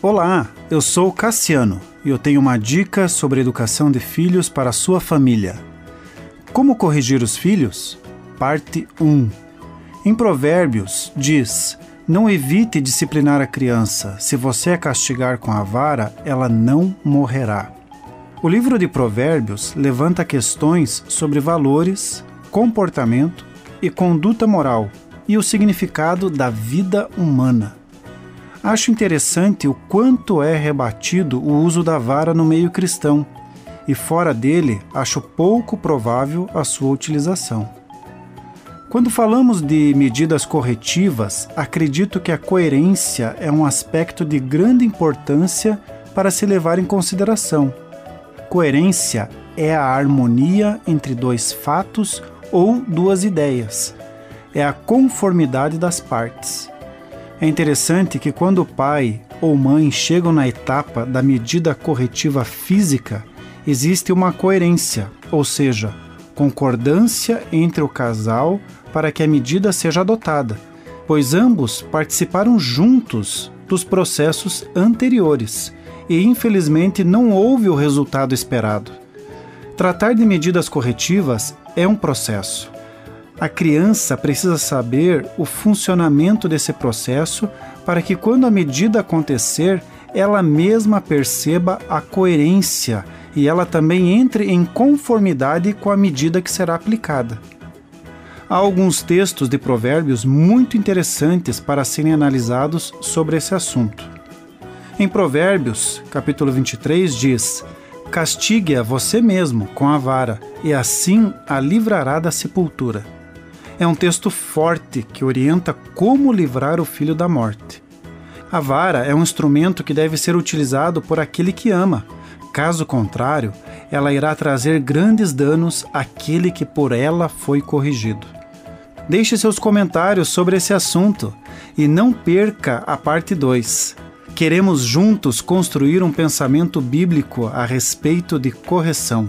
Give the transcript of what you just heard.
Olá, eu sou Cassiano e eu tenho uma dica sobre educação de filhos para a sua família. Como corrigir os filhos? Parte 1. Em Provérbios diz: Não evite disciplinar a criança. Se você a castigar com a vara, ela não morrerá. O livro de Provérbios levanta questões sobre valores, comportamento e conduta moral e o significado da vida humana. Acho interessante o quanto é rebatido o uso da vara no meio cristão, e fora dele, acho pouco provável a sua utilização. Quando falamos de medidas corretivas, acredito que a coerência é um aspecto de grande importância para se levar em consideração. Coerência é a harmonia entre dois fatos ou duas ideias. É a conformidade das partes. É interessante que quando o pai ou mãe chegam na etapa da medida corretiva física, existe uma coerência, ou seja, concordância entre o casal para que a medida seja adotada, pois ambos participaram juntos dos processos anteriores e infelizmente não houve o resultado esperado. Tratar de medidas corretivas é um processo. A criança precisa saber o funcionamento desse processo para que, quando a medida acontecer, ela mesma perceba a coerência e ela também entre em conformidade com a medida que será aplicada. Há alguns textos de provérbios muito interessantes para serem analisados sobre esse assunto. Em Provérbios, capítulo 23, diz: Castigue a você mesmo com a vara, e assim a livrará da sepultura é um texto forte que orienta como livrar o filho da morte. A vara é um instrumento que deve ser utilizado por aquele que ama. Caso contrário, ela irá trazer grandes danos àquele que por ela foi corrigido. Deixe seus comentários sobre esse assunto e não perca a parte 2. Queremos juntos construir um pensamento bíblico a respeito de correção.